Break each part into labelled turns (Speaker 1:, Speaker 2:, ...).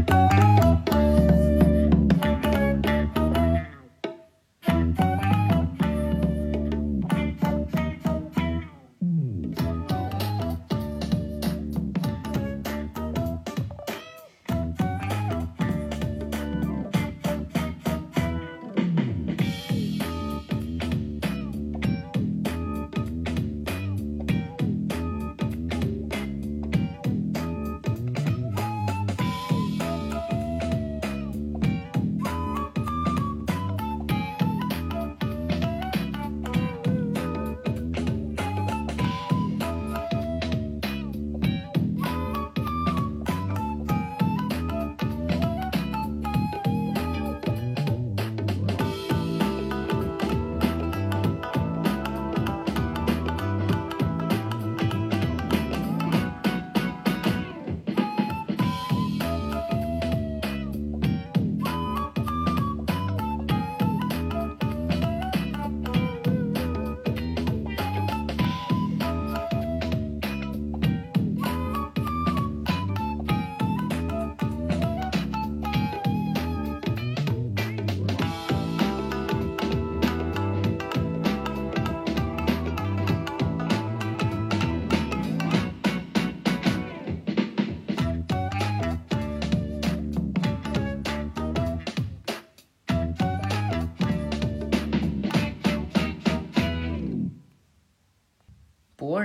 Speaker 1: 《博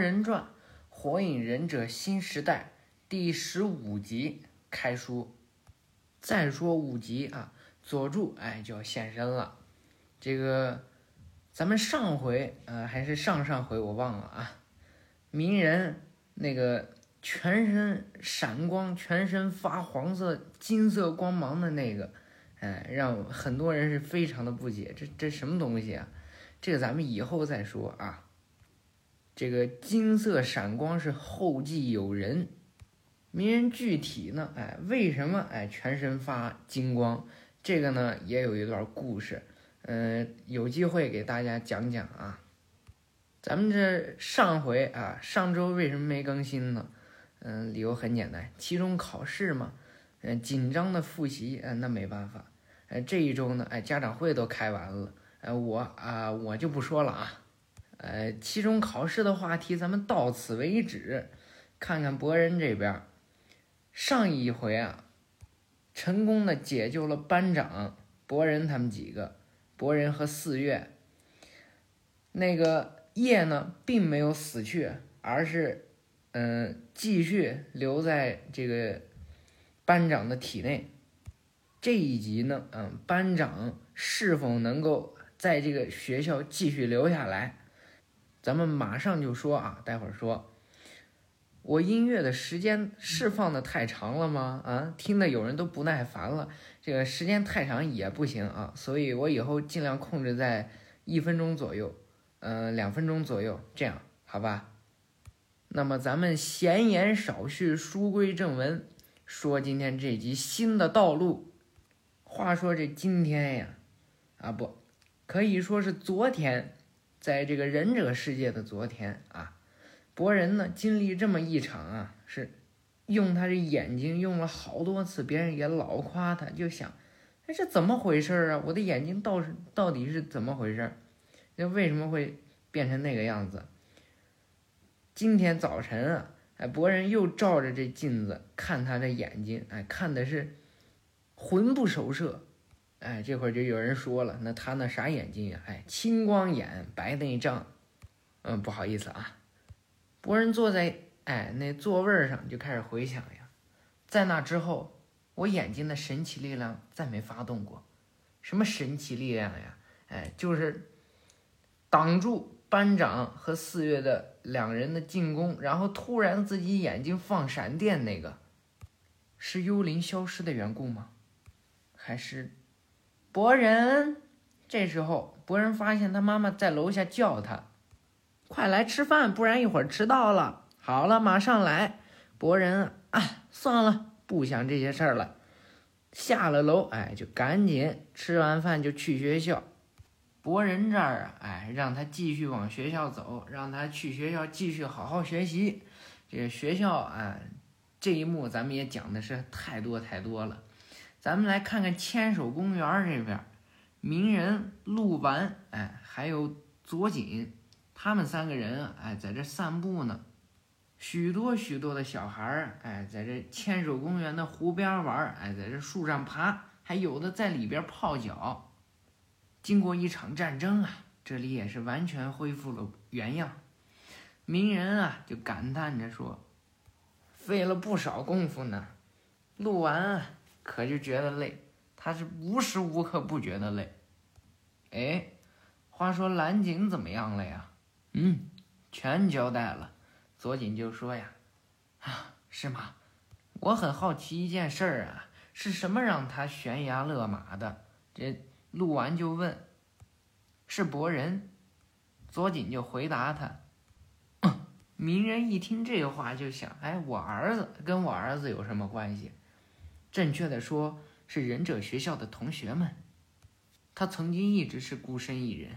Speaker 1: 人传》《火影忍者新时代》第十五集开书。再说五集啊，佐助哎就要现身了。这个咱们上回呃还是上上回我忘了啊，鸣人那个全身闪光、全身发黄色金色光芒的那个，哎，让很多人是非常的不解，这这什么东西啊？这个咱们以后再说啊。这个金色闪光是后继有人，鸣人具体呢？哎，为什么哎全身发金光？这个呢也有一段故事，嗯，有机会给大家讲讲啊。咱们这上回啊，上周为什么没更新呢？嗯，理由很简单，期中考试嘛，嗯，紧张的复习，嗯，那没办法。哎，这一周呢，哎，家长会都开完了，哎，我啊，我就不说了啊。呃，期中考试的话题咱们到此为止。看看博人这边，上一回啊，成功的解救了班长博人他们几个。博人和四月，那个叶呢，并没有死去，而是嗯，继续留在这个班长的体内。这一集呢，嗯，班长是否能够在这个学校继续留下来？咱们马上就说啊，待会儿说，我音乐的时间释放的太长了吗？啊，听的有人都不耐烦了。这个时间太长也不行啊，所以我以后尽量控制在一分钟左右，嗯，两分钟左右，这样好吧？那么咱们闲言少叙，书归正文，说今天这集新的道路。话说这今天呀，啊不，可以说是昨天。在这个忍者世界的昨天啊，博人呢经历这么一场啊，是用他的眼睛用了好多次，别人也老夸他，就想，哎，这怎么回事啊？我的眼睛到到底是怎么回事？那为什么会变成那个样子？今天早晨啊，哎，博人又照着这镜子看他的眼睛，哎，看的是魂不守舍。哎，这会儿就有人说了，那他那啥眼睛呀？哎，青光眼，白内障。嗯，不好意思啊。博人坐在哎那座位上就开始回想呀，在那之后，我眼睛的神奇力量再没发动过。什么神奇力量呀？哎，就是挡住班长和四月的两人的进攻，然后突然自己眼睛放闪电那个，是幽灵消失的缘故吗？还是？博人，这时候博人发现他妈妈在楼下叫他：“快来吃饭，不然一会儿迟到了。”好了，马上来。博人啊，算了，不想这些事儿了。下了楼，哎，就赶紧吃完饭就去学校。博人这儿啊，哎，让他继续往学校走，让他去学校继续好好学习。这个学校啊，这一幕咱们也讲的是太多太多了。咱们来看看千手公园这边，鸣人、鹿丸，哎，还有佐锦，他们三个人，哎，在这散步呢。许多许多的小孩儿，哎，在这千手公园的湖边玩，哎，在这树上爬，还有的在里边泡脚。经过一场战争啊，这里也是完全恢复了原样。鸣人啊，就感叹着说：“费了不少功夫呢。”鹿丸。可就觉得累，他是无时无刻不觉得累。哎，话说蓝景怎么样了呀？嗯，全交代了。左锦就说呀：“啊，是吗？我很好奇一件事儿啊，是什么让他悬崖勒马的？”这录完就问：“是博人？”左锦就回答他：“鸣人一听这话就想：哎，我儿子跟我儿子有什么关系？”正确的说，是忍者学校的同学们。他曾经一直是孤身一人，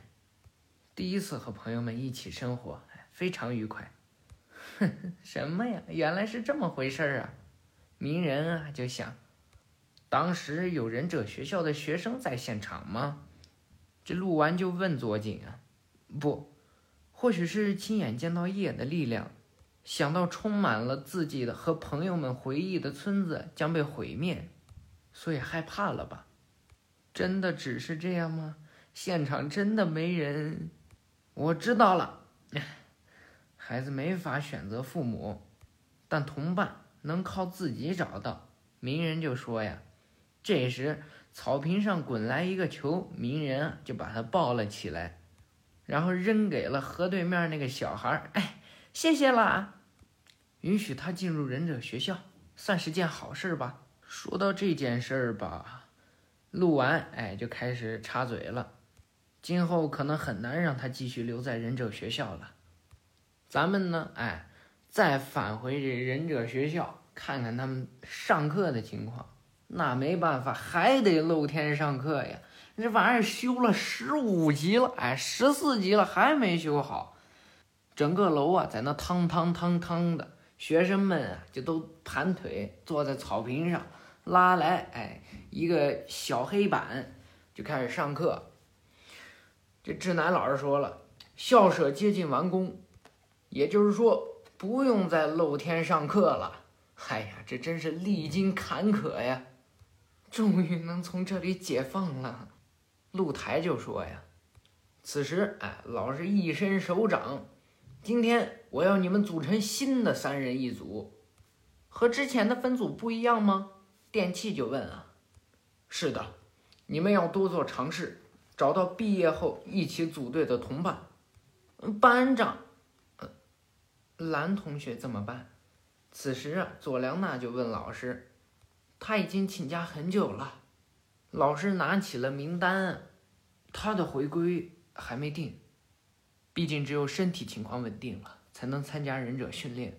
Speaker 1: 第一次和朋友们一起生活，非常愉快。哼，什么呀？原来是这么回事啊！鸣人啊，就想，当时有忍者学校的学生在现场吗？这录完就问佐井啊，不，或许是亲眼见到夜的力量。想到充满了自己的和朋友们回忆的村子将被毁灭，所以害怕了吧？真的只是这样吗？现场真的没人？我知道了，孩子没法选择父母，但同伴能靠自己找到。鸣人就说呀，这时草坪上滚来一个球，鸣人就把他抱了起来，然后扔给了河对面那个小孩。哎，谢谢了。允许他进入忍者学校，算是件好事吧。说到这件事儿吧，录完哎就开始插嘴了。今后可能很难让他继续留在忍者学校了。咱们呢，哎，再返回这忍者学校看看他们上课的情况。那没办法，还得露天上课呀。这玩意儿修了十五级了，哎，十四级了还没修好。整个楼啊，在那汤汤汤汤的。学生们啊，就都盘腿坐在草坪上，拉来哎一个小黑板，就开始上课。这志南老师说了，校舍接近完工，也就是说不用再露天上课了。哎呀，这真是历经坎坷呀，终于能从这里解放了。露台就说呀，此时哎，老师一伸手掌。今天我要你们组成新的三人一组，和之前的分组不一样吗？电器就问啊。是的，你们要多做尝试，找到毕业后一起组队的同伴。班长，蓝同学怎么办？此时啊，佐良娜就问老师，他已经请假很久了。老师拿起了名单，他的回归还没定。毕竟只有身体情况稳定了，才能参加忍者训练。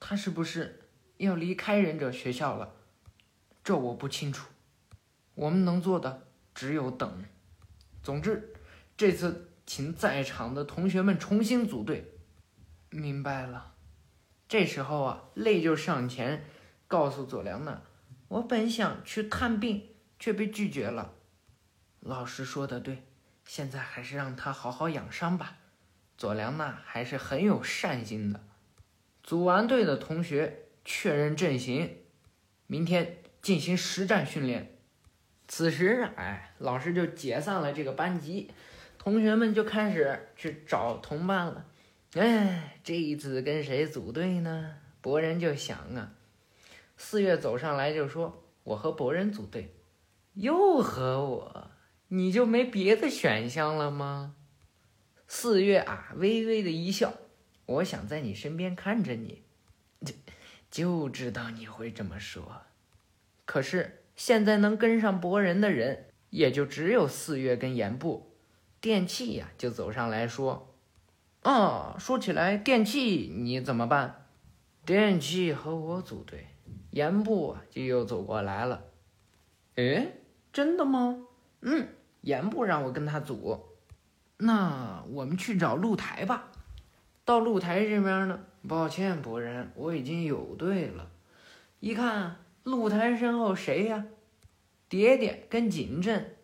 Speaker 1: 他是不是要离开忍者学校了？这我不清楚。我们能做的只有等。总之，这次请在场的同学们重新组队。明白了。这时候啊，泪就上前告诉佐良娜：“我本想去探病，却被拒绝了。”老师说的对，现在还是让他好好养伤吧。佐良娜还是很有善心的。组完队的同学确认阵型，明天进行实战训练。此时，哎，老师就解散了这个班级，同学们就开始去找同伴了。哎，这一次跟谁组队呢？博人就想啊，四月走上来就说：“我和博人组队。”又和我？你就没别的选项了吗？四月啊，微微的一笑，我想在你身边看着你，就就知道你会这么说。可是现在能跟上博人的人，也就只有四月跟岩部。电器呀，就走上来说：“啊，说起来，电器你怎么办？”电器和我组队。岩部，就又走过来了。哎，真的吗？嗯，岩部让我跟他组。那我们去找露台吧。到露台这边呢，抱歉，博人，我已经有队了。一看露台身后谁呀？爹爹跟锦镇。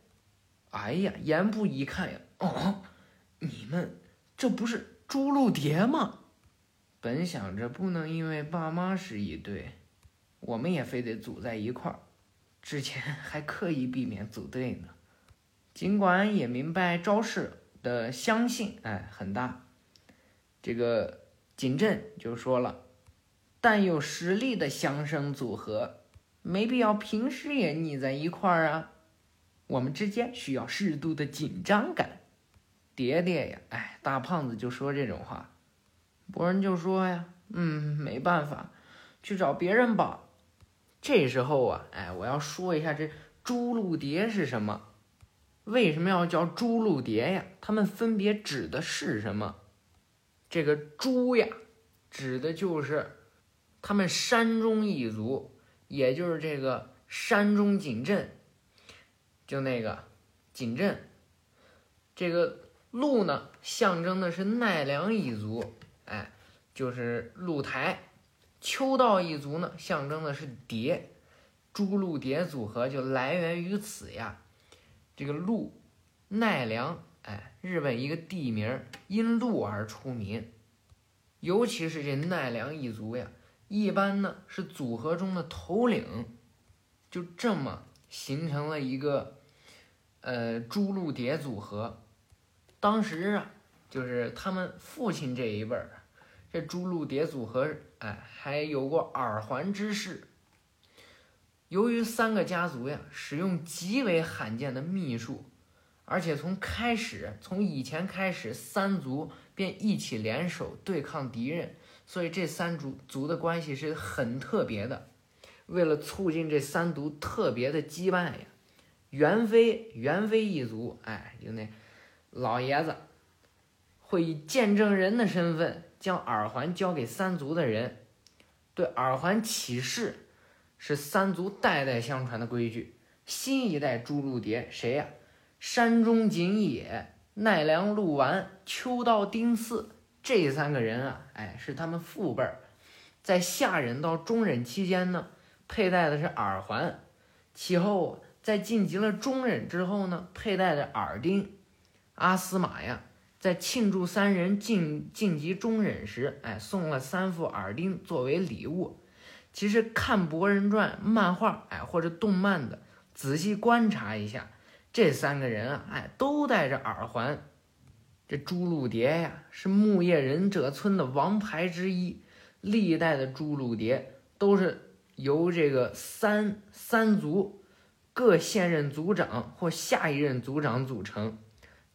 Speaker 1: 哎呀，严布一看呀，哦，你们这不是朱露蝶吗？本想着不能因为爸妈是一对，我们也非得组在一块儿。之前还刻意避免组队呢。尽管也明白招式的相信，哎，很大。这个锦镇就说了，但有实力的相生组合，没必要平时也腻在一块儿啊。我们之间需要适度的紧张感。爹爹呀，哎，大胖子就说这种话。博人就说呀，嗯，没办法，去找别人吧。这时候啊，哎，我要说一下这朱露蝶是什么？为什么要叫朱露蝶呀？它们分别指的是什么？这个朱呀，指的就是他们山中一族，也就是这个山中锦镇，就那个锦镇。这个鹿呢，象征的是奈良一族，哎，就是鹿台。秋道一族呢，象征的是蝶，朱鹿蝶组合就来源于此呀。这个鹿，奈良，哎，日本一个地名，因鹿而出名。尤其是这奈良一族呀，一般呢是组合中的头领，就这么形成了一个，呃，朱鹿蝶组合。当时啊，就是他们父亲这一辈儿。这朱露蝶组合，哎，还有过耳环之事。由于三个家族呀，使用极为罕见的秘术，而且从开始，从以前开始，三族便一起联手对抗敌人，所以这三族族的关系是很特别的。为了促进这三族特别的羁绊呀，元妃元妃一族，哎，就那老爷子，会以见证人的身份。将耳环交给三族的人，对耳环起誓，是三族代代相传的规矩。新一代朱露蝶谁呀？山中锦野、奈良鹿丸、秋道丁次这三个人啊，哎，是他们父辈儿，在下忍到中忍期间呢，佩戴的是耳环；其后在晋级了中忍之后呢，佩戴的耳钉。阿斯玛呀。在庆祝三人晋晋级中忍时，哎，送了三副耳钉作为礼物。其实看《博人传》漫画，哎，或者动漫的，仔细观察一下，这三个人啊，哎，都戴着耳环。这朱露蝶呀，是木叶忍者村的王牌之一。历代的朱露蝶都是由这个三三族各现任族长或下一任族长组成。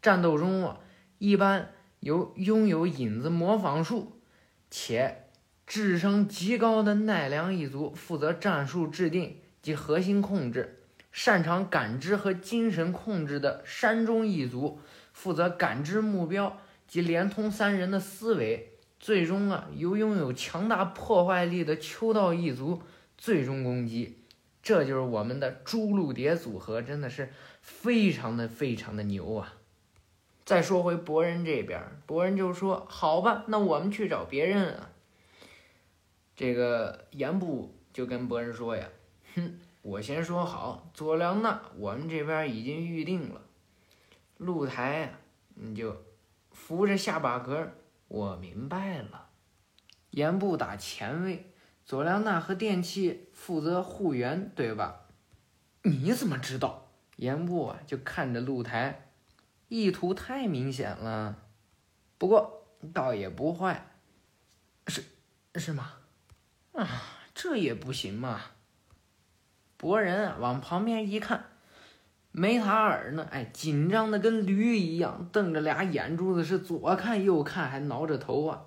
Speaker 1: 战斗中啊。一般由拥有影子模仿术且智商极高的奈良一族负责战术制定及核心控制，擅长感知和精神控制的山中一族负责感知目标及连通三人的思维。最终啊，由拥有强大破坏力的秋道一族最终攻击。这就是我们的朱露蝶组合，真的是非常的非常的牛啊！再说回博人这边，博人就说：“好吧，那我们去找别人啊。”这个严布就跟博人说呀：“哼，我先说好，佐良娜我们这边已经预定了，露台啊，你就扶着下巴壳。我明白了。严部打前卫，佐良娜和电器负责护员，对吧？你怎么知道？严部啊，就看着露台。”意图太明显了，不过倒也不坏，是是吗？啊，这也不行嘛。博人往旁边一看，梅塔尔呢？哎，紧张的跟驴一样，瞪着俩眼珠子，是左看右看，还挠着头啊。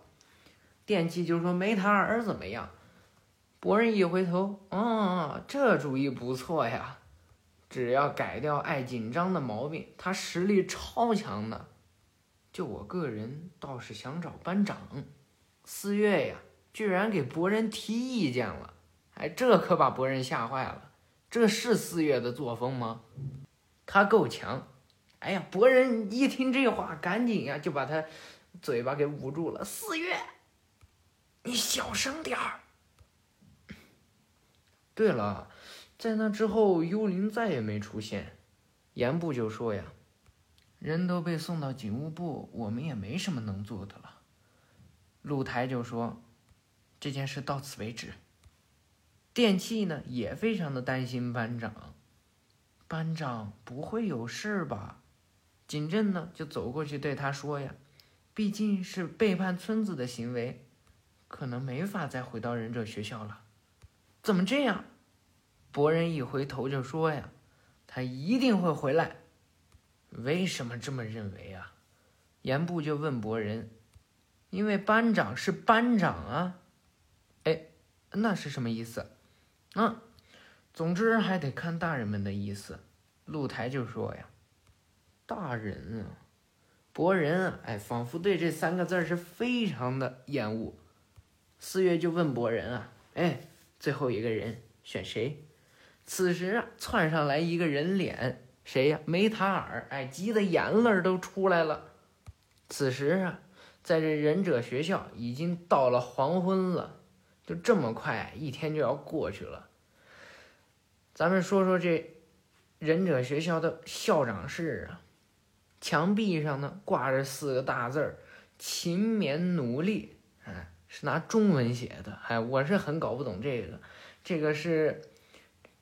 Speaker 1: 电器就说梅塔尔怎么样？博人一回头，哦，这主意不错呀。只要改掉爱紧张的毛病，他实力超强的。就我个人倒是想找班长，四月呀，居然给博人提意见了，哎，这可把博人吓坏了。这是四月的作风吗？他够强。哎呀，博人一听这话，赶紧呀就把他嘴巴给捂住了。四月，你小声点儿。对了，在那之后，幽灵再也没出现。严部就说呀：“人都被送到警务部，我们也没什么能做的了。”露台就说：“这件事到此为止。”电器呢也非常的担心班长。班长不会有事吧？景镇呢就走过去对他说呀：“毕竟是背叛村子的行为，可能没法再回到忍者学校了。”怎么这样？博人一回头就说呀：“他一定会回来。”为什么这么认为啊？岩部就问博人：“因为班长是班长啊。”那是什么意思？嗯？总之还得看大人们的意思。露台就说呀：“大人啊，博人啊，哎，仿佛对这三个字是非常的厌恶。”四月就问博人啊：“哎，最后一个人选谁？”此时啊，窜上来一个人脸，谁呀？梅塔尔，哎，急得眼泪都出来了。此时啊，在这忍者学校已经到了黄昏了，就这么快，一天就要过去了。咱们说说这忍者学校的校长室啊，墙壁上呢挂着四个大字儿“勤勉努力”，哎，是拿中文写的。哎，我是很搞不懂这个，这个是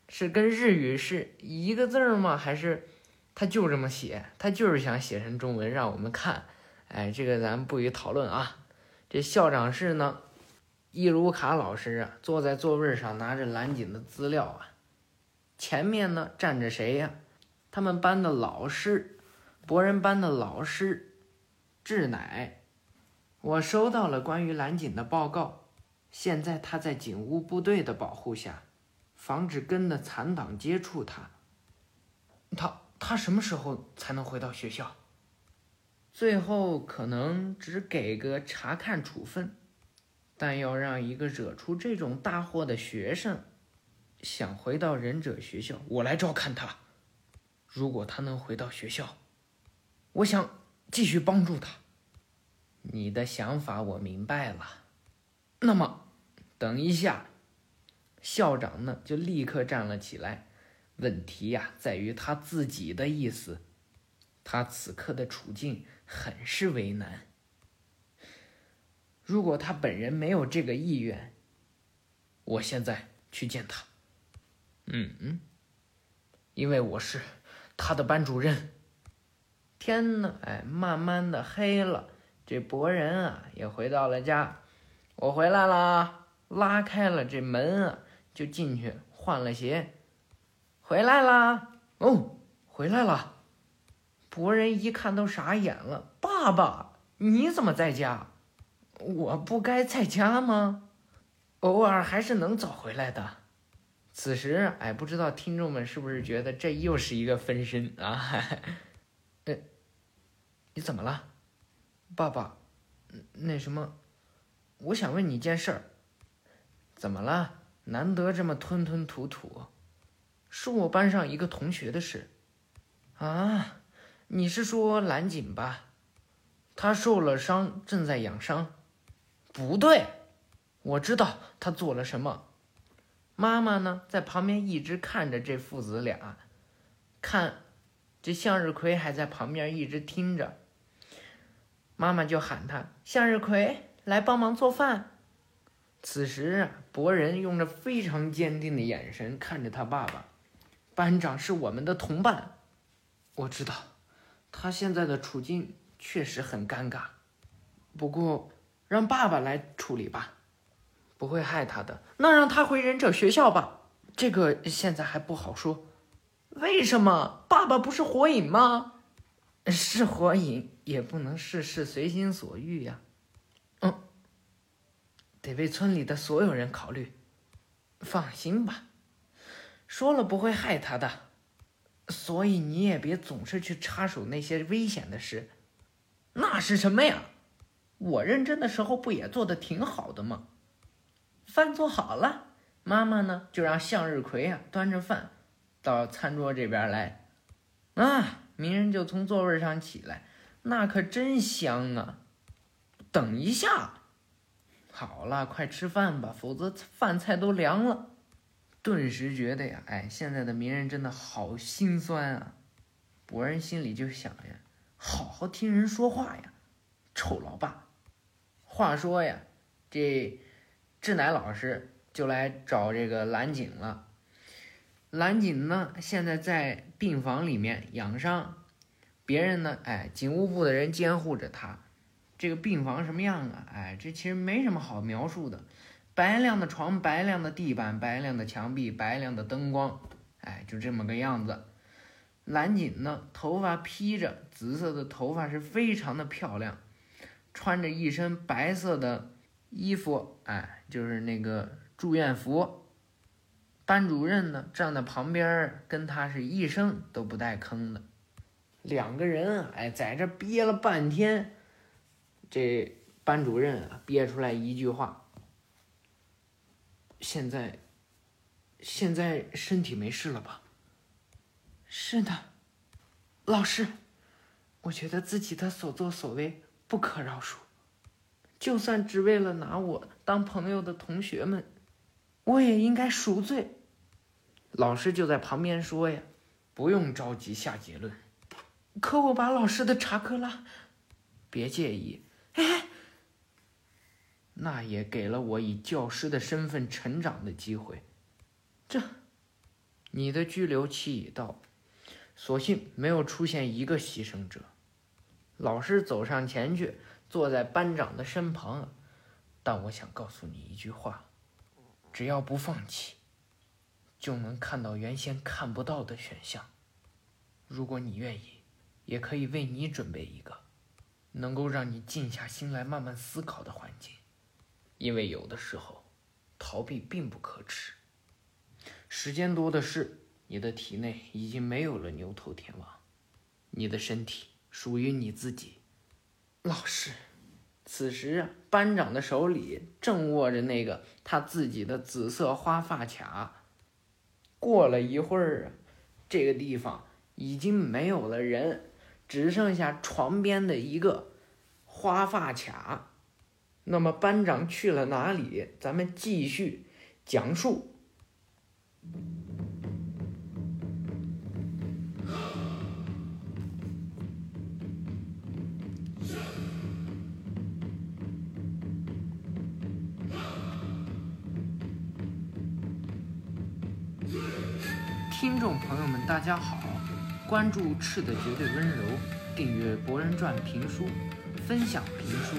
Speaker 1: 是跟日语是一个字儿吗？还是他就这么写？他就是想写成中文让我们看。哎，这个咱不予讨论啊。这校长室呢，伊鲁卡老师啊坐在座位上拿着蓝井的资料啊。前面呢站着谁呀？他们班的老师，博人班的老师，志乃。我收到了关于蓝景的报告，现在他在警务部队的保护下，防止根的残党接触他。他他什么时候才能回到学校？最后可能只给个查看处分，但要让一个惹出这种大祸的学生。想回到忍者学校，我来照看他。如果他能回到学校，我想继续帮助他。你的想法我明白了。那么，等一下，校长呢就立刻站了起来。问题呀，在于他自己的意思。他此刻的处境很是为难。如果他本人没有这个意愿，我现在去见他。嗯嗯，因为我是他的班主任。天呐，哎，慢慢的黑了，这博人啊也回到了家。我回来了，拉开了这门啊，就进去换了鞋。回来啦，哦，回来了。博人一看都傻眼了，爸爸，你怎么在家？我不该在家吗？偶尔还是能早回来的。此时，哎，不知道听众们是不是觉得这又是一个分身啊？哎，你怎么了，爸爸？那什么，我想问你一件事儿。怎么了？难得这么吞吞吐吐，是我班上一个同学的事。啊，你是说蓝景吧？他受了伤，正在养伤。不对，我知道他做了什么。妈妈呢，在旁边一直看着这父子俩，看这向日葵还在旁边一直听着。妈妈就喊他：“向日葵，来帮忙做饭。”此时，博人用着非常坚定的眼神看着他爸爸。班长是我们的同伴，我知道，他现在的处境确实很尴尬。不过，让爸爸来处理吧。不会害他的，那让他回忍者学校吧。这个现在还不好说。为什么？爸爸不是火影吗？是火影，也不能事事随心所欲呀。嗯，得为村里的所有人考虑。放心吧，说了不会害他的。所以你也别总是去插手那些危险的事。那是什么呀？我认真的时候不也做的挺好的吗？饭做好了，妈妈呢就让向日葵啊端着饭到餐桌这边来。啊，鸣人就从座位上起来，那可真香啊！等一下，好了，快吃饭吧，否则饭菜都凉了。顿时觉得呀，哎，现在的鸣人真的好心酸啊！博人心里就想呀，好好听人说话呀，臭老爸。话说呀，这志乃老师就来找这个蓝景了。蓝景呢，现在在病房里面养伤，别人呢，哎，警务部的人监护着他。这个病房什么样啊？哎，这其实没什么好描述的。白亮的床，白亮的地板，白亮的墙壁，白亮的灯光，哎，就这么个样子。蓝锦呢，头发披着紫色的头发，是非常的漂亮，穿着一身白色的衣服，哎，就是那个住院服。班主任呢，站在旁边，跟他是一声都不带吭的。两个人，哎，在这憋了半天，这班主任啊，憋出来一句话。现在，现在身体没事了吧？
Speaker 2: 是的，老师，我觉得自己的所作所为不可饶恕，就算只为了拿我当朋友的同学们，我也应该赎罪。
Speaker 1: 老师就在旁边说呀：“不用着急下结论。”
Speaker 2: 可我把老师的查克拉，
Speaker 1: 别介意。
Speaker 2: 哎。
Speaker 1: 那也给了我以教师的身份成长的机会。
Speaker 2: 这，
Speaker 1: 你的拘留期已到，所幸没有出现一个牺牲者。老师走上前去，坐在班长的身旁。但我想告诉你一句话：只要不放弃，就能看到原先看不到的选项。如果你愿意，也可以为你准备一个，能够让你静下心来慢慢思考的环境。因为有的时候，逃避并不可耻。时间多的是，你的体内已经没有了牛头天王，你的身体属于你自己。
Speaker 2: 老师，
Speaker 1: 此时，班长的手里正握着那个他自己的紫色花发卡。过了一会儿，这个地方已经没有了人，只剩下床边的一个花发卡。那么班长去了哪里？咱们继续讲述。听众朋友们，大家好！关注“赤的绝对温柔”，订阅《博人传》评书，分享评书。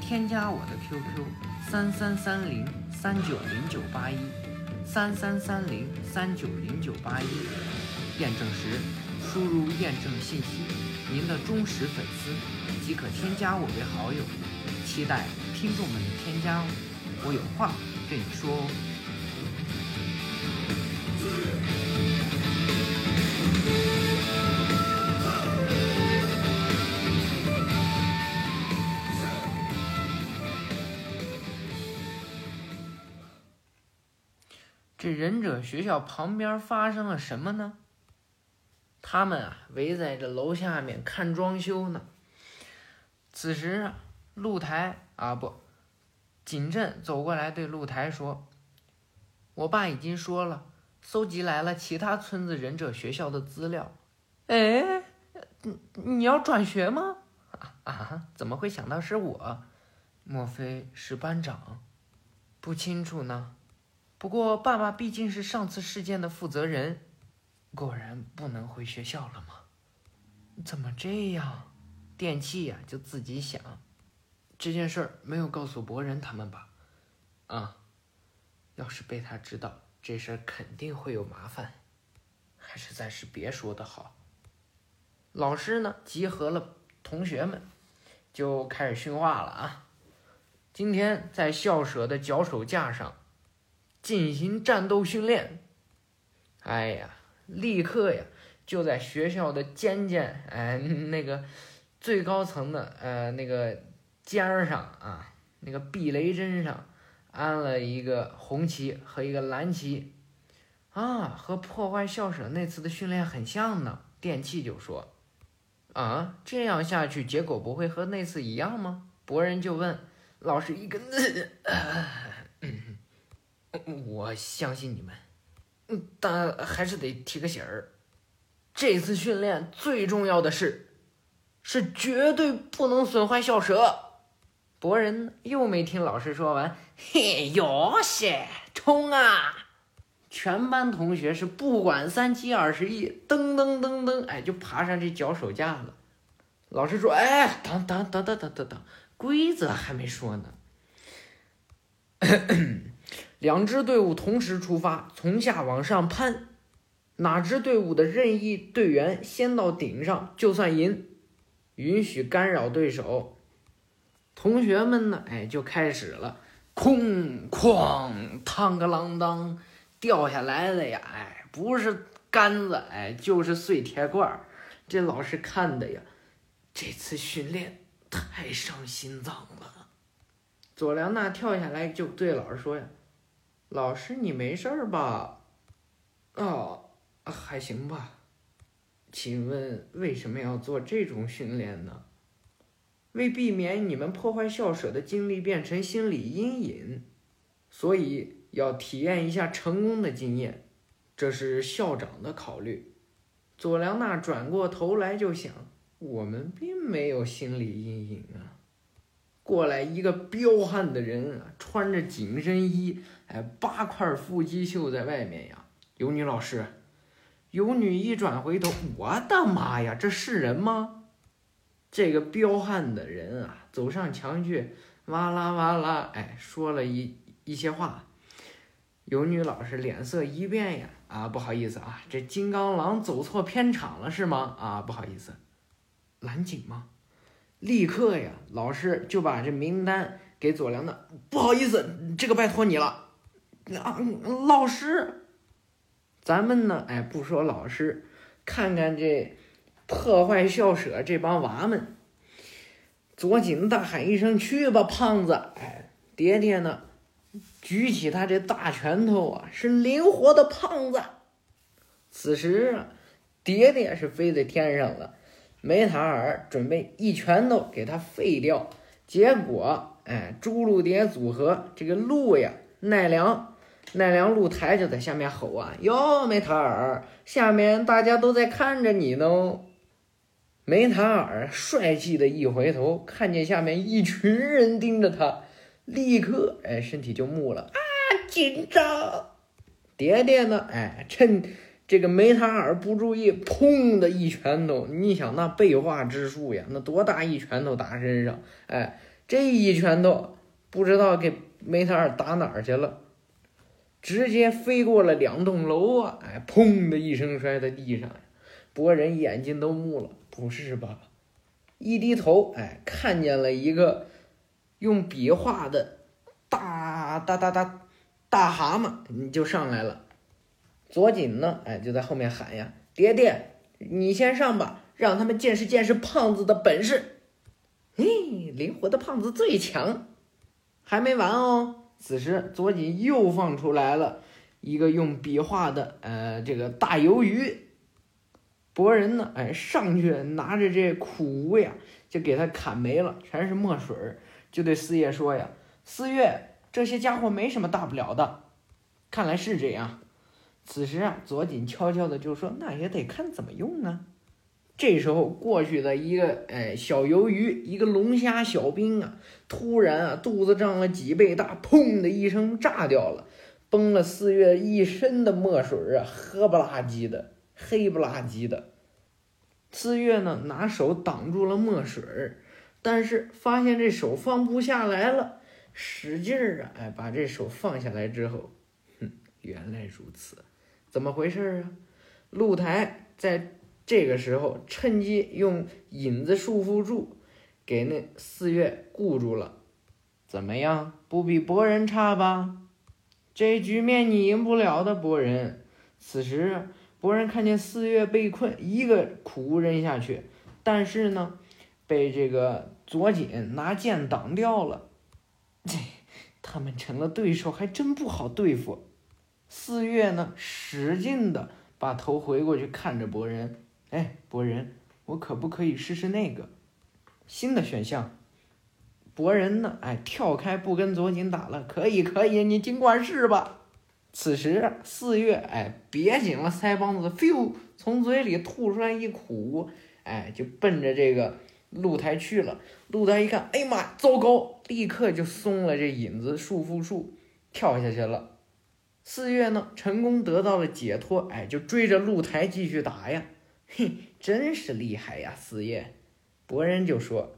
Speaker 1: 添加我的 QQ 三三三零三九零九八一三三三零三九零九八一，验证时输入验证信息，您的忠实粉丝即可添加我为好友。期待听众们的添加哦，我有话对你说哦。学校旁边发生了什么呢？他们啊围在这楼下面看装修呢。此时啊，露台啊不，景镇走过来对露台说：“我爸已经说了，搜集来了其他村子忍者学校的资料。”
Speaker 2: 哎，你你要转学吗？
Speaker 1: 啊啊！怎么会想到是我？莫非是班长？不清楚呢。不过，爸爸毕竟是上次事件的负责人，果然不能回学校了吗？怎么这样？电器呀，就自己想，这件事儿没有告诉博人他们吧？啊，要是被他知道，这事儿肯定会有麻烦，还是暂时别说的好。老师呢，集合了同学们，就开始训话了啊。今天在校舍的脚手架上。进行战斗训练，哎呀，立刻呀，就在学校的尖尖哎那个最高层的呃那个尖儿上啊，那个避雷针上安了一个红旗和一个蓝旗，啊，和破坏校舍那次的训练很像呢。电器就说，啊，这样下去结果不会和那次一样吗？博人就问老师一个。我相信你们，但还是得提个醒儿，这次训练最重要的是，是绝对不能损坏校舍。博人又没听老师说完，嘿，哟些，冲啊！全班同学是不管三七二十一，噔噔噔噔，哎，就爬上这脚手架了。老师说：“哎，等等等等等等等，规则还没说呢。两支队伍同时出发，从下往上攀，哪支队伍的任意队员先到顶上就算赢，允许干扰对手。同学们呢，哎，就开始了，哐哐，嘡个啷当，掉下来的呀，哎，不是杆子，哎，就是碎铁罐儿。这老师看的呀。”这次训练太伤心脏了。佐良娜跳下来就对老师说呀：“老师，你没事儿吧？”“哦，还行吧。”“请问为什么要做这种训练呢？”“为避免你们破坏校舍的经历变成心理阴影，所以要体验一下成功的经验。这是校长的考虑。”佐良娜转过头来就想。我们并没有心理阴影啊！过来一个彪悍的人啊，穿着紧身衣，哎，八块腹肌秀在外面呀。有女老师，有女一转回头，我的妈呀，这是人吗？这个彪悍的人啊，走上墙去，哇啦哇啦，哎，说了一一些话。有女老师脸色一变呀，啊，不好意思啊，这金刚狼走错片场了是吗？啊，不好意思。蓝景吗？立刻呀，老师就把这名单给左良的。不好意思，这个拜托你了。啊，老师，咱们呢？哎，不说老师，看看这破坏校舍这帮娃们。左锦大喊一声：“去吧，胖子！”哎，爹爹呢？举起他这大拳头啊，是灵活的胖子。此时啊，爹爹是飞在天上了。梅塔尔准备一拳头给他废掉，结果，哎，朱露蝶组合这个鹿呀，奈良，奈良鹿台就在下面吼啊：“哟，梅塔尔，下面大家都在看着你呢。”梅塔尔帅气的一回头，看见下面一群人盯着他，立刻，哎，身体就木了啊，紧张。蝶蝶呢？哎，趁。这个梅塔尔不注意，砰的一拳头，你想那背化之术呀，那多大一拳头打身上？哎，这一拳头不知道给梅塔尔打哪儿去了，直接飞过了两栋楼啊！哎，砰的一声摔在地上，博人眼睛都木了，不是吧？一低头，哎，看见了一个用笔画的大大大大大蛤蟆，你就上来了。左锦呢？哎，就在后面喊呀：“爹爹，你先上吧，让他们见识见识胖子的本事。”嘿，灵活的胖子最强。还没完哦！此时左锦又放出来了一个用笔画的，呃，这个大鱿鱼。博人呢？哎，上去拿着这苦无呀，就给他砍没了，全是墨水儿。就对四叶说呀：“四月，这些家伙没什么大不了的。看来是这样。”此时啊，左锦悄悄的就说：“那也得看怎么用啊。”这时候过去的一个哎小鱿鱼，一个龙虾小兵啊，突然啊肚子胀了几倍大，砰的一声炸掉了，崩了四月一身的墨水啊，黑不拉几的，黑不拉几的。四月呢拿手挡住了墨水，但是发现这手放不下来了，使劲儿啊，哎把这手放下来之后，哼，原来如此。怎么回事啊？露台在这个时候趁机用引子束缚住，给那四月固住了。怎么样，不比博人差吧？这局面你赢不了的，博人。此时，博人看见四月被困，一个苦无扔下去，但是呢，被这个左锦拿剑挡掉了。这他们成了对手，还真不好对付。四月呢，使劲的把头回过去看着博人，哎，博人，我可不可以试试那个新的选项？博人呢，哎，跳开不跟左井打了，可以，可以，你尽管试吧。此时四月哎憋紧了腮帮子，咻，从嘴里吐出来一苦，哎，就奔着这个露台去了。露台一看，哎呀妈，糟糕！立刻就松了这引子束缚术，跳下去了。四月呢，成功得到了解脱，哎，就追着露台继续打呀。嘿，真是厉害呀，四月。博人就说，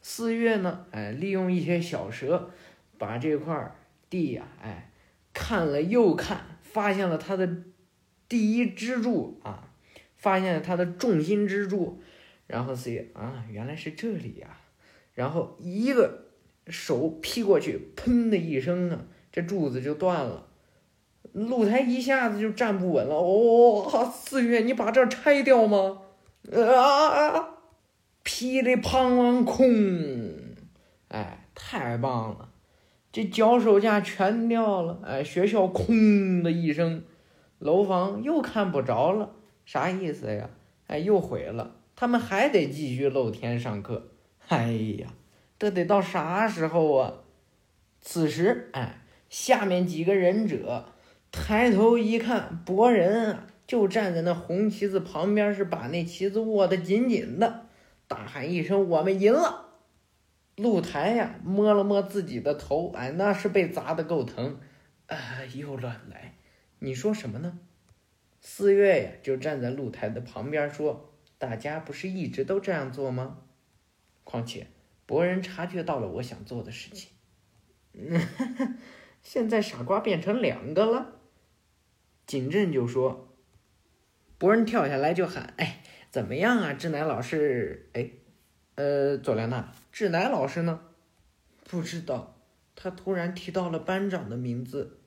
Speaker 1: 四月呢，哎，利用一些小蛇，把这块地呀，哎，看了又看，发现了它的第一支柱啊，发现了它的重心支柱。然后四月啊，原来是这里呀。然后一个手劈过去，砰的一声啊，这柱子就断了。露台一下子就站不稳了，哦，四月，你把这拆掉吗？啊！噼里啪啦，空！哎，太棒了，这脚手架全掉了，哎，学校空的一声，楼房又看不着了，啥意思呀？哎，又毁了，他们还得继续露天上课。哎呀，这得到啥时候啊？此时，哎，下面几个忍者。抬头一看，博人啊，就站在那红旗子旁边，是把那旗子握得紧紧的，大喊一声：“我们赢了！”露台呀，摸了摸自己的头，哎，那是被砸得够疼，啊，又乱来。你说什么呢？四月呀，就站在露台的旁边说：“大家不是一直都这样做吗？况且，博人察觉到了我想做的事情，嗯，现在傻瓜变成两个了。”景镇就说：“博人跳下来就喊，哎，怎么样啊？志乃老师，哎，呃，佐良娜，志乃老师呢？不知道。他突然提到了班长的名字，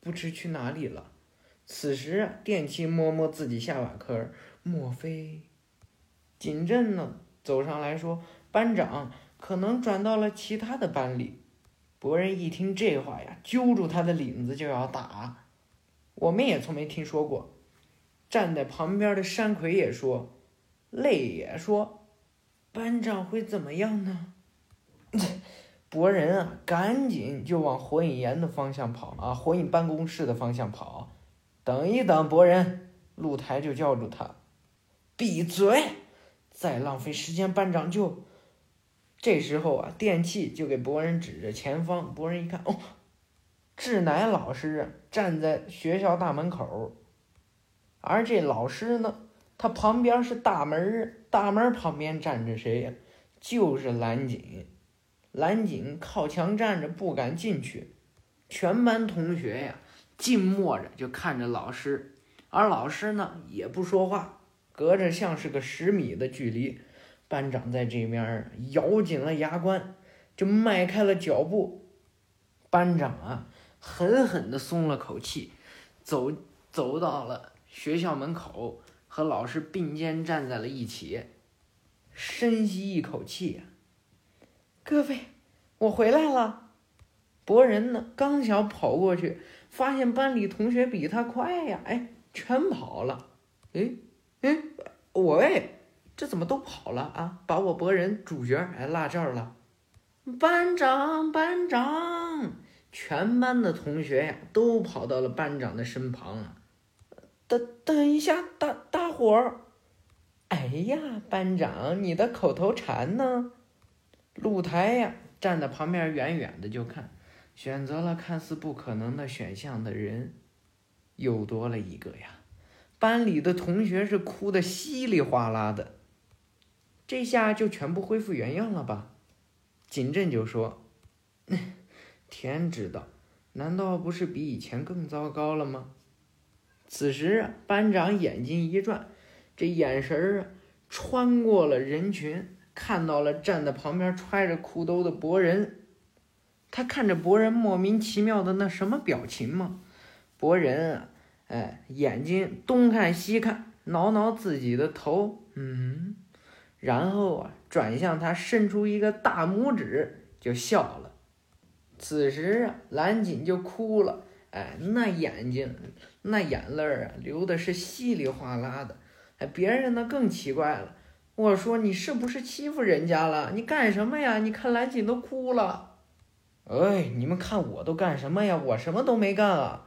Speaker 1: 不知去哪里了。此时，电器摸摸自己下巴颏，莫非？景镇呢？走上来说，班长可能转到了其他的班里。博人一听这话呀，揪住他的领子就要打。”我们也从没听说过。站在旁边的山葵也说，泪也说，班长会怎么样呢？博人啊，赶紧就往火影岩的方向跑啊，火影办公室的方向跑。等一等，博人，露台就叫住他，闭嘴！再浪费时间，班长就……这时候啊，电器就给博人指着前方。博人一看，哦。志乃老师站在学校大门口，而这老师呢，他旁边是大门，大门旁边站着谁呀？就是蓝景。蓝景靠墙站着，不敢进去。全班同学呀，静默着就看着老师，而老师呢，也不说话，隔着像是个十米的距离。班长在这边咬紧了牙关，就迈开了脚步。班长啊！狠狠地松了口气，走走到了学校门口，和老师并肩站在了一起，深吸一口气呀。各位，我回来了。博人呢，刚想跑过去，发现班里同学比他快呀，哎，全跑了。哎哎，我喂，这怎么都跑了啊？把我博人主角哎落这儿了。班长，班长。全班的同学呀，都跑到了班长的身旁啊。等等一下，大大伙儿，哎呀，班长，你的口头禅呢？露台呀，站在旁边远远的就看，选择了看似不可能的选项的人，又多了一个呀。班里的同学是哭的稀里哗啦的。这下就全部恢复原样了吧？景镇就说。天知道，难道不是比以前更糟糕了吗？此时，班长眼睛一转，这眼神儿啊，穿过了人群，看到了站在旁边揣着裤兜的博人。他看着博人莫名其妙的那什么表情吗？博人啊，哎，眼睛东看西看，挠挠自己的头，嗯，然后啊，转向他，伸出一个大拇指，就笑了。此时啊，蓝锦就哭了，哎，那眼睛，那眼泪儿啊，流的是稀里哗啦的。哎，别人呢更奇怪了，我说你是不是欺负人家了？你干什么呀？你看蓝锦都哭了。哎，你们看我都干什么呀？我什么都没干啊。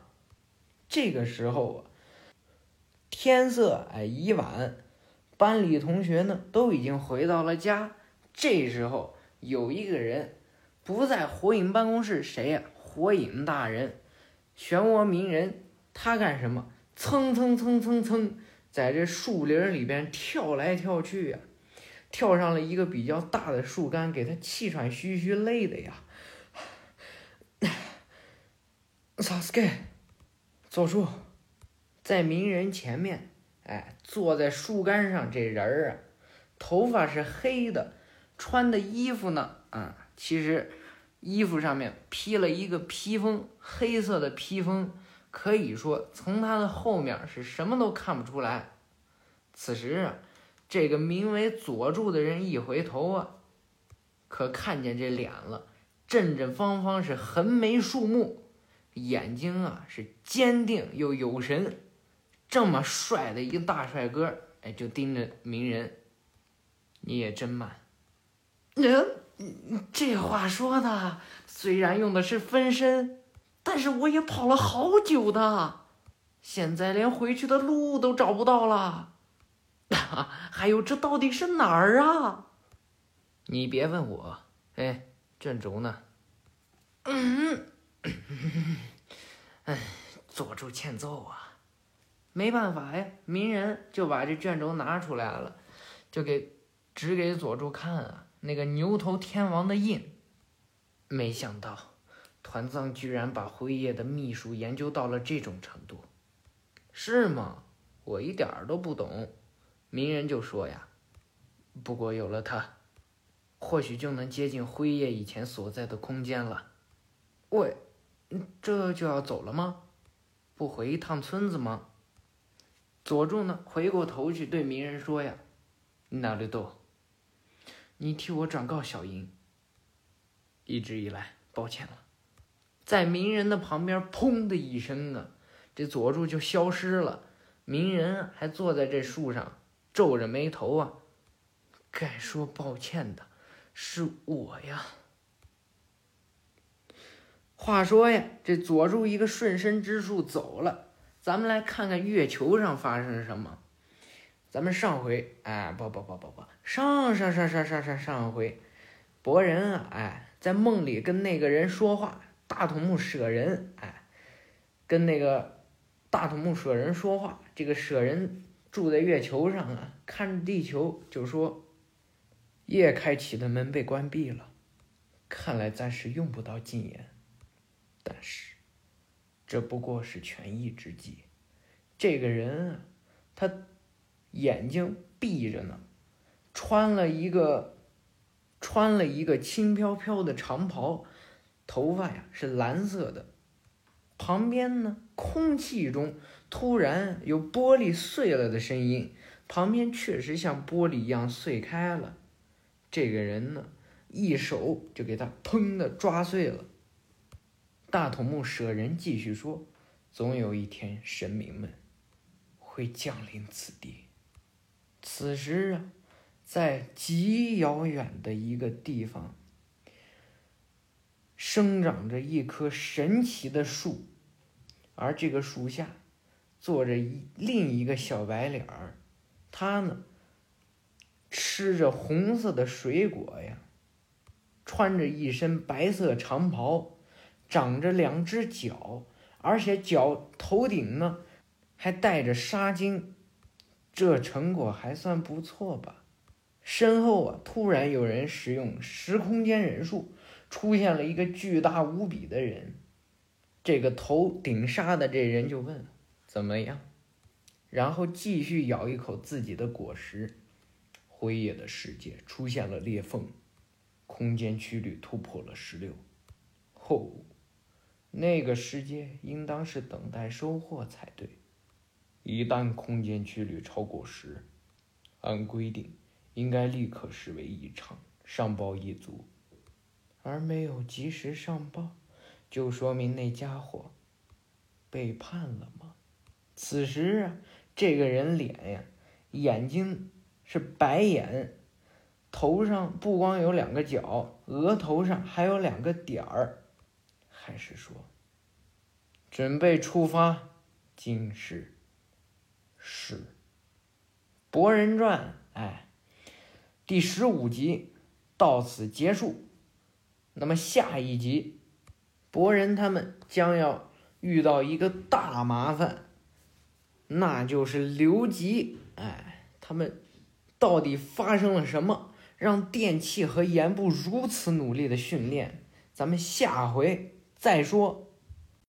Speaker 1: 这个时候啊，天色哎已晚，班里同学呢都已经回到了家。这时候有一个人不在火影办公室，谁呀？火影大人，漩涡鸣人，他干什么？蹭蹭蹭蹭蹭，在这树林里边跳来跳去呀，跳上了一个比较大的树干，给他气喘吁吁，累的呀。萨斯盖，佐助，在鸣人前面，哎，坐在树干上。这人儿啊，头发是黑的，穿的衣服呢，啊，其实衣服上面披了一个披风，黑色的披风，可以说从他的后面是什么都看不出来。此时啊，这个名为佐助的人一回头啊，可看见这脸了，正正方方是横眉竖目。眼睛啊是坚定又有神，这么帅的一个大帅哥，哎，就盯着鸣人。你也真慢。嗯，这话说的，虽然用的是分身，但是我也跑了好久的，现在连回去的路都找不到了。还有，这到底是哪儿啊？你别问我，哎，卷轴呢？嗯。哎，佐助欠揍啊！没办法呀，鸣人就把这卷轴拿出来了，就给指给佐助看啊，那个牛头天王的印。没想到团藏居然把辉夜的秘术研究到了这种程度，是吗？我一点儿都不懂。鸣人就说呀，不过有了它，或许就能接近辉夜以前所在的空间了。喂。这就要走了吗？不回一趟村子吗？佐助呢？回过头去对鸣人说呀：“哪里多，你替我转告小樱，一直以来抱歉了。”在鸣人的旁边，砰的一声啊，这佐助就消失了。鸣人还坐在这树上，皱着眉头啊。该说抱歉的是我呀。话说呀，这佐助一个瞬身之术走了，咱们来看看月球上发生什么。咱们上回，哎，不不不不不，上上上上上上上回，博人啊，哎，在梦里跟那个人说话，大筒木舍人，哎，跟那个大筒木舍人说话。这个舍人住在月球上啊，看着地球就说：“夜开启的门被关闭了，看来暂时用不到禁言。”但是，这不过是权宜之计。这个人啊，他眼睛闭着呢，穿了一个穿了一个轻飘飘的长袍，头发呀是蓝色的。旁边呢，空气中突然有玻璃碎了的声音，旁边确实像玻璃一样碎开了。这个人呢，一手就给他砰的抓碎了。大筒木舍人继续说：“总有一天，神明们会降临此地。此时啊，在极遥远的一个地方，生长着一棵神奇的树，而这个树下坐着一另一个小白脸儿，他呢吃着红色的水果呀，穿着一身白色长袍。”长着两只脚，而且脚头顶呢还带着纱巾，这成果还算不错吧？身后啊，突然有人使用时空间忍术，出现了一个巨大无比的人。这个头顶沙的这人就问：“怎么样？”然后继续咬一口自己的果实。辉夜的世界出现了裂缝，空间曲率突破了十六。后。那个世界应当是等待收获才对。一旦空间曲率超过十，按规定应该立刻视为异常，上报一族。而没有及时上报，就说明那家伙背叛了吗？此时啊，这个人脸呀，眼睛是白眼，头上不光有两个角，额头上还有两个点儿。还是说，准备出发，经世是《博人传》哎，第十五集到此结束。那么下一集，博人他们将要遇到一个大麻烦，那就是刘吉。哎，他们到底发生了什么，让电器和盐部如此努力的训练？咱们下回再说。